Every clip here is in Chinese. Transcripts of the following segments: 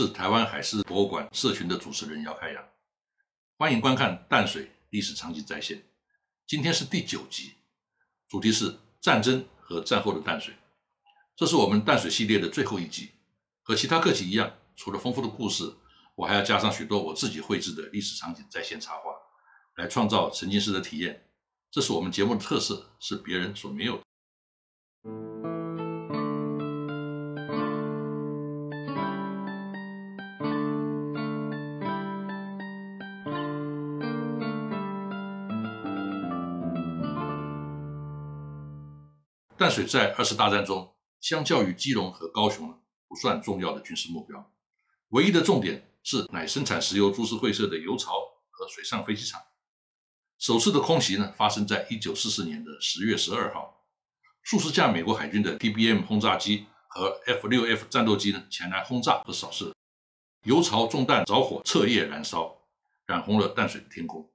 是台湾海事博物馆社群的主持人姚开阳，欢迎观看淡水历史场景再现。今天是第九集，主题是战争和战后的淡水。这是我们淡水系列的最后一集，和其他课集一样，除了丰富的故事，我还要加上许多我自己绘制的历史场景再现插画，来创造沉浸式的体验。这是我们节目的特色，是别人所没有的。淡水在二次大战中，相较于基隆和高雄呢不算重要的军事目标。唯一的重点是乃生产石油株式会社的油槽和水上飞机场。首次的空袭呢，发生在一九四四年的十月十二号，数十架美国海军的 TBM 轰炸机和 F 六 F 战斗机呢前来轰炸和扫射，油槽中弹着火，彻夜燃烧，染红了淡水的天空。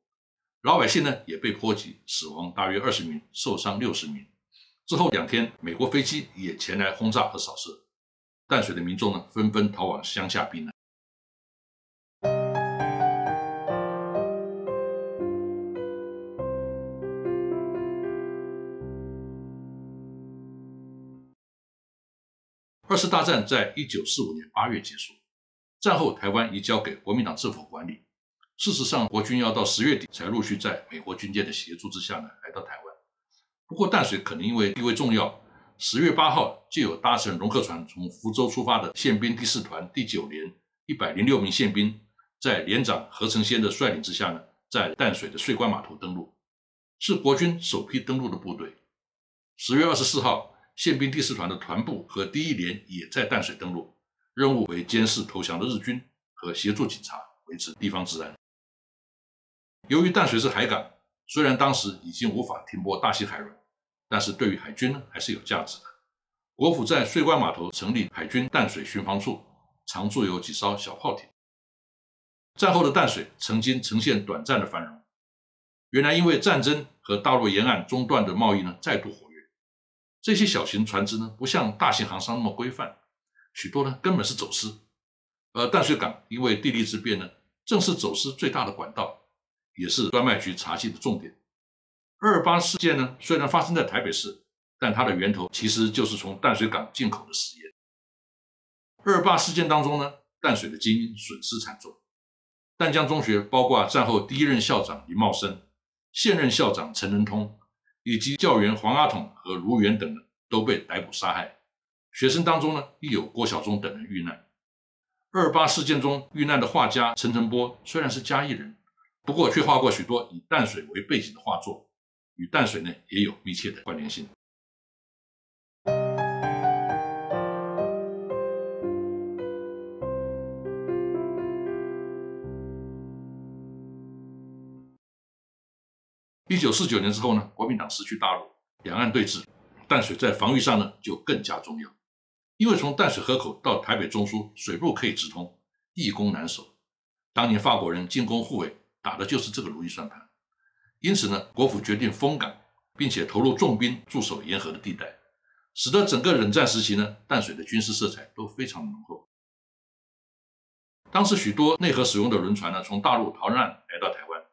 老百姓呢也被波及，死亡大约二十名，受伤六十名。之后两天，美国飞机也前来轰炸和扫射，淡水的民众呢纷纷逃往乡下避难。二次大战在一九四五年八月结束，战后台湾移交给国民党政府管理。事实上，国军要到十月底才陆续在美国军舰的协助之下呢来到台。不过淡水可能因为地位重要，十月八号就有搭乘龙客船从福州出发的宪兵第四团第九连一百零六名宪兵，在连长何成先的率领之下呢，在淡水的税关码头登陆，是国军首批登陆的部队。十月二十四号，宪兵第四团的团部和第一连也在淡水登陆，任务为监视投降的日军和协助警察维持地方治安。由于淡水是海港。虽然当时已经无法停泊大西海轮，但是对于海军呢还是有价值的。国府在税关码头成立海军淡水巡防处，常驻有几艘小炮艇。战后的淡水曾经呈现短暂的繁荣，原来因为战争和大陆沿岸中断的贸易呢再度活跃。这些小型船只呢不像大型航商那么规范，许多呢根本是走私。而淡水港因为地利之便呢，正是走私最大的管道。也是专卖局查缉的重点。二八事件呢，虽然发生在台北市，但它的源头其实就是从淡水港进口的食盐。二八事件当中呢，淡水的精英损失惨重。淡江中学包括战后第一任校长林茂生、现任校长陈仁通，以及教员黄阿统和卢元等人都被逮捕杀害。学生当中呢，亦有郭晓忠等人遇难。二二八事件中遇难的画家陈澄波，虽然是嘉义人。不过，却画过许多以淡水为背景的画作，与淡水呢也有密切的关联性。一九四九年之后呢，国民党失去大陆，两岸对峙，淡水在防御上呢就更加重要，因为从淡水河口到台北中枢水路可以直通，易攻难守。当年法国人进攻护卫。打的就是这个如意算盘，因此呢，国府决定封港，并且投入重兵驻守沿河的地带，使得整个冷战时期呢，淡水的军事色彩都非常浓厚。当时许多内河使用的轮船呢，从大陆逃难来到台湾，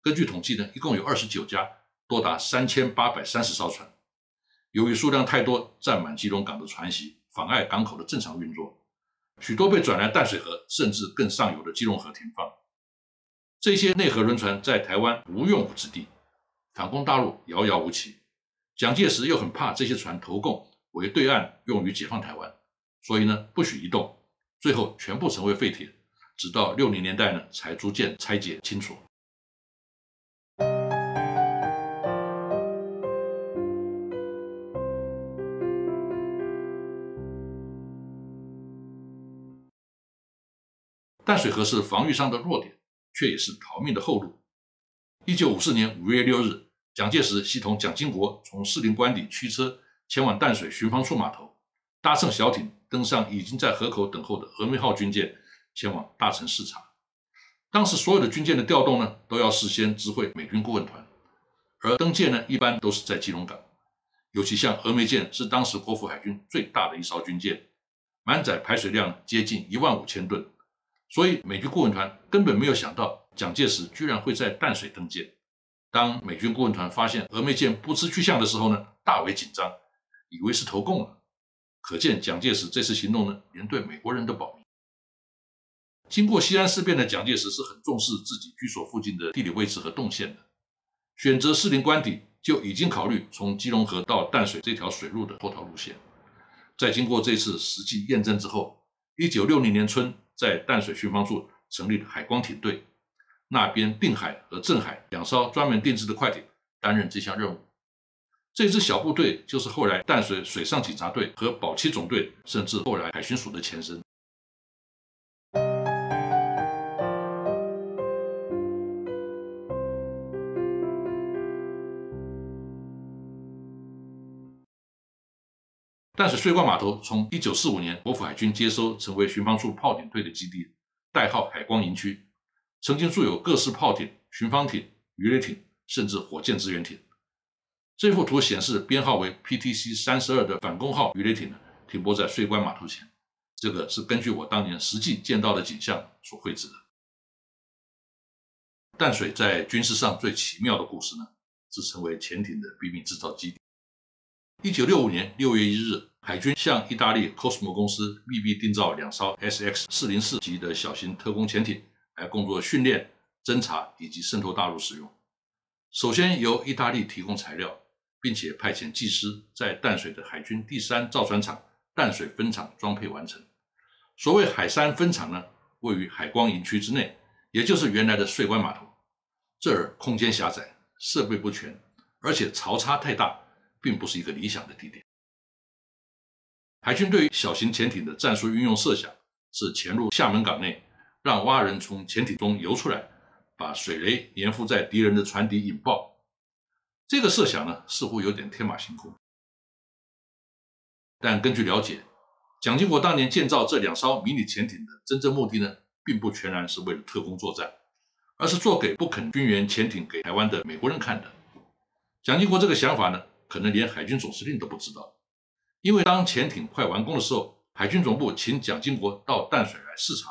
根据统计呢，一共有二十九家，多达三千八百三十艘船。由于数量太多，占满基隆港的船席，妨碍港口的正常运作，许多被转来淡水河，甚至更上游的基隆河停放。这些内河轮船在台湾无用武之地，反攻大陆遥遥无期。蒋介石又很怕这些船投共为对岸用于解放台湾，所以呢不许移动，最后全部成为废铁。直到六零年代呢才逐渐拆解清楚。淡水河是防御上的弱点。却也是逃命的后路。一九五四年五月六日，蒋介石系统蒋经国从士林官邸驱车前往淡水巡防处码头，搭乘小艇登上已经在河口等候的峨眉号军舰，前往大城视察。当时所有的军舰的调动呢，都要事先知会美军顾问团，而登舰呢，一般都是在基隆港。尤其像峨眉舰是当时国府海军最大的一艘军舰，满载排水量接近一万五千吨，所以美军顾问团根本没有想到蒋介石居然会在淡水登舰。当美军顾问团发现峨眉舰不知去向的时候呢，大为紧张，以为是投共了。可见蒋介石这次行动呢，连对美国人都保密。经过西安事变的蒋介石是很重视自己居所附近的地理位置和动线的，选择士林官邸就已经考虑从基隆河到淡水这条水路的脱逃路线。在经过这次实际验证之后，一九六零年春在淡水巡防处成立了海光艇队，那边定海和镇海两艘专门定制的快艇担任这项任务。这支小部队就是后来淡水水上警察队和保七总队，甚至后来海巡署的前身。淡水税关码头从一九四五年国府海军接收，成为巡防处炮艇队的基地，代号海光营区，曾经驻有各式炮艇、巡防艇、鱼雷艇，甚至火箭支援艇。这幅图显示，编号为 PTC 三十二的反攻号鱼雷艇呢，停泊在税关码头前。这个是根据我当年实际见到的景象所绘制的。淡水在军事上最奇妙的故事呢，是成为潜艇的秘密制造基地。一九六五年六月一日，海军向意大利 Cosmo 公司秘密订造两艘 SX 四零四级的小型特工潜艇，来工作训练、侦察以及渗透大陆使用。首先由意大利提供材料。并且派遣技师在淡水的海军第三造船厂淡水分厂装配完成。所谓海山分厂呢，位于海光营区之内，也就是原来的税关码头。这儿空间狭窄，设备不全，而且潮差太大，并不是一个理想的地点。海军对于小型潜艇的战术运用设想是潜入厦门港内，让蛙人从潜艇中游出来，把水雷粘附在敌人的船底引爆。这个设想呢，似乎有点天马行空。但根据了解，蒋经国当年建造这两艘迷你潜艇的真正目的呢，并不全然是为了特工作战，而是做给不肯军援潜艇给台湾的美国人看的。蒋经国这个想法呢，可能连海军总司令都不知道，因为当潜艇快完工的时候，海军总部请蒋经国到淡水来视察，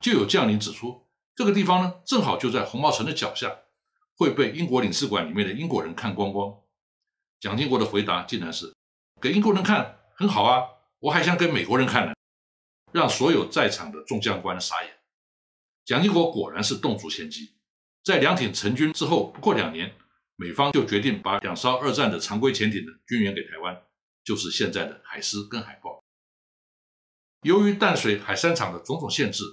就有将领指出，这个地方呢，正好就在红毛城的脚下。会被英国领事馆里面的英国人看光光。蒋经国的回答竟然是：“给英国人看很好啊，我还想给美国人看呢。”让所有在场的众将官傻眼。蒋经国果然是动足先机，在两艇成军之后不过两年，美方就决定把两艘二战的常规潜艇的军援给台湾，就是现在的海狮跟海豹。由于淡水海山厂的种种限制，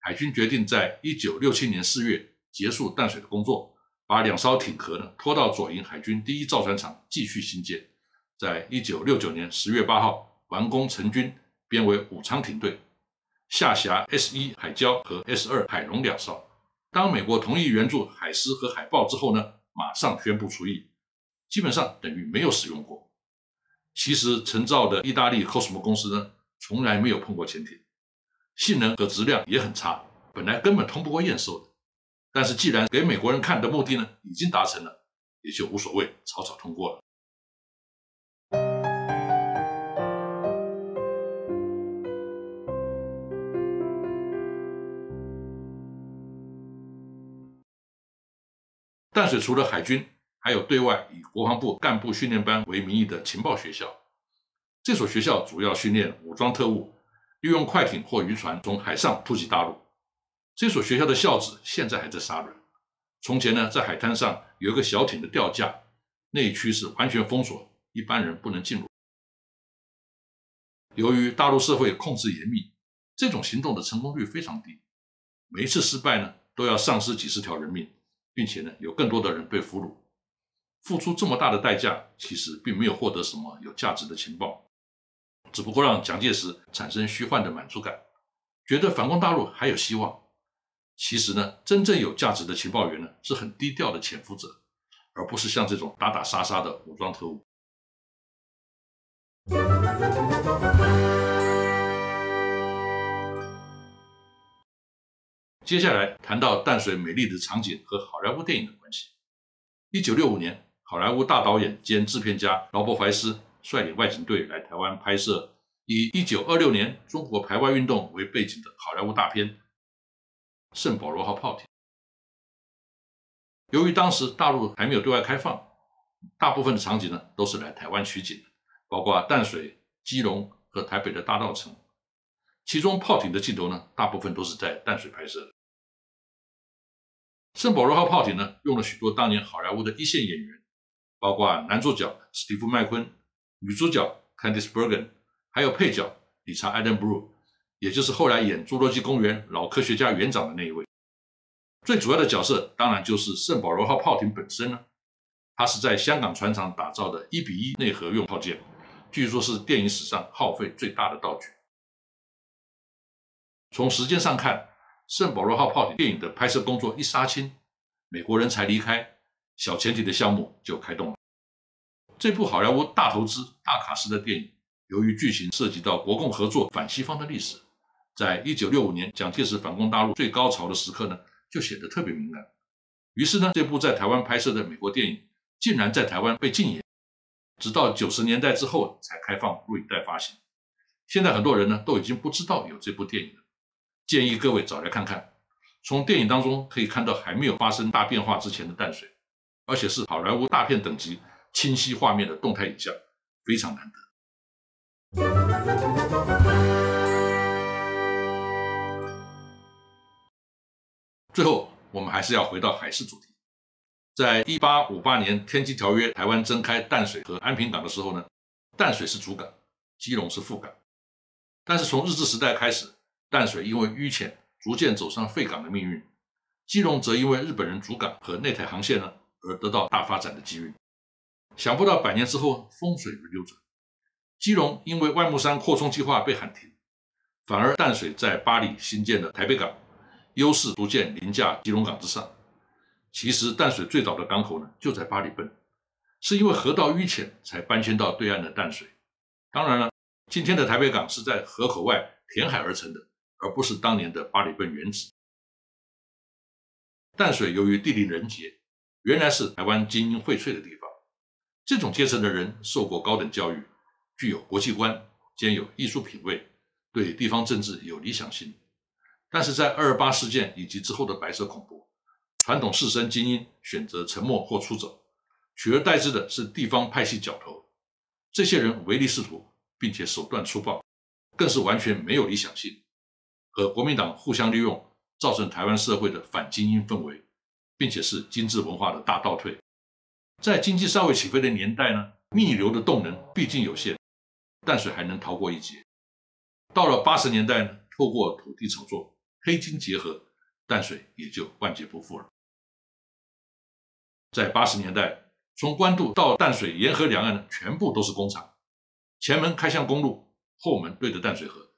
海军决定在一九六七年四月结束淡水的工作。把两艘艇壳呢拖到左营海军第一造船厂继续新建，在一九六九年十月八号完工成军，编为武昌艇队，下辖 S 一海礁和 S 二海龙两艘。当美国同意援助海狮和海豹之后呢，马上宣布出役，基本上等于没有使用过。其实陈造的意大利 Cosmo 公司呢，从来没有碰过潜艇，性能和质量也很差，本来根本通不过验收的。但是，既然给美国人看的目的呢已经达成了，也就无所谓，草草通过了。淡水除了海军，还有对外以国防部干部训练班为名义的情报学校。这所学校主要训练武装特务，利用快艇或渔船从海上突袭大陆。这所学校的校址现在还在沙仑。从前呢，在海滩上有一个小艇的吊架，那一区是完全封锁，一般人不能进入。由于大陆社会控制严密，这种行动的成功率非常低。每一次失败呢，都要丧失几十条人命，并且呢，有更多的人被俘虏。付出这么大的代价，其实并没有获得什么有价值的情报，只不过让蒋介石产生虚幻的满足感，觉得反攻大陆还有希望。其实呢，真正有价值的情报员呢，是很低调的潜伏者，而不是像这种打打杀杀的武装特务。接下来谈到淡水美丽的场景和好莱坞电影的关系。一九六五年，好莱坞大导演兼制片家劳勃·怀斯率领外景队来台湾拍摄以一九二六年中国排外运动为背景的好莱坞大片《圣保罗号炮艇》。由于当时大陆还没有对外开放，大部分的场景呢都是来台湾取景，包括淡水、基隆和台北的大稻城。其中炮艇的镜头呢，大部分都是在淡水拍摄的。圣保罗号炮艇呢，用了许多当年好莱坞的一线演员，包括男主角史蒂夫麦昆、女主角 Candice Bergen，还有配角理查·艾登布鲁，也就是后来演《侏罗纪公园》老科学家园长的那一位。最主要的角色当然就是圣保罗号炮艇本身了。它是在香港船厂打造的1比1内核用炮舰，据说是电影史上耗费最大的道具。从时间上看，圣保罗号炮艇电影的拍摄工作一杀青，美国人才离开，小潜艇的项目就开动了。这部好莱坞大投资、大卡司的电影，由于剧情涉及到国共合作反西方的历史，在一九六五年蒋介石反攻大陆最高潮的时刻呢，就显得特别敏感。于是呢，这部在台湾拍摄的美国电影，竟然在台湾被禁演，直到九十年代之后才开放录影带发行。现在很多人呢，都已经不知道有这部电影了。建议各位找来看看，从电影当中可以看到还没有发生大变化之前的淡水，而且是好莱坞大片等级清晰画面的动态影像，非常难得。最后，我们还是要回到海事主题。在一八五八年《天基条约》台湾征开淡水和安平港的时候呢，淡水是主港，基隆是副港。但是从日治时代开始，淡水因为淤浅，逐渐走上废港的命运；基隆则因为日本人主港和内台航线呢，而得到大发展的机遇。想不到百年之后，风水轮流转，基隆因为外木山扩充计划被喊停，反而淡水在巴黎新建了台北港，优势逐渐凌驾基隆港之上。其实淡水最早的港口呢，就在巴黎奔，是因为河道淤浅才搬迁到对岸的淡水。当然了，今天的台北港是在河口外填海而成的。而不是当年的巴里顿原址。淡水由于地理人杰，原来是台湾精英荟萃的地方。这种阶层的人受过高等教育，具有国际观，兼有艺术品味，对地方政治有理想性。但是在二二八事件以及之后的白色恐怖，传统士绅精英选择沉默或出走，取而代之的是地方派系角头。这些人唯利是图，并且手段粗暴，更是完全没有理想性。和国民党互相利用，造成台湾社会的反精英氛围，并且是精致文化的大倒退。在经济尚未起飞的年代呢，逆流的动能毕竟有限，淡水还能逃过一劫。到了八十年代呢，透过土地炒作、黑金结合，淡水也就万劫不复了。在八十年代，从关渡到淡水沿河两岸呢，全部都是工厂，前门开向公路，后门对着淡水河。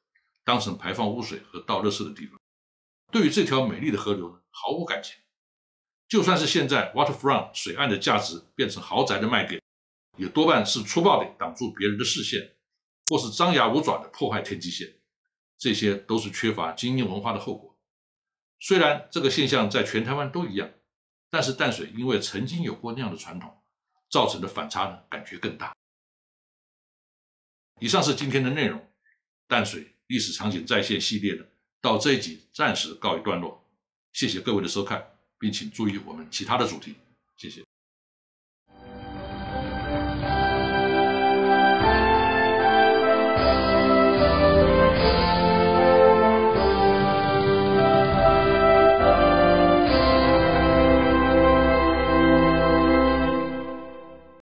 当成排放污水和倒垃圾的地方，对于这条美丽的河流，毫无感情。就算是现在 waterfront 水岸的价值变成豪宅的卖点，也多半是粗暴地挡住别人的视线，或是张牙舞爪地破坏天际线。这些都是缺乏精英文化的后果。虽然这个现象在全台湾都一样，但是淡水因为曾经有过那样的传统，造成的反差呢，感觉更大。以上是今天的内容，淡水。历史场景再现系列的，到这一集暂时告一段落。谢谢各位的收看，并请注意我们其他的主题。谢谢。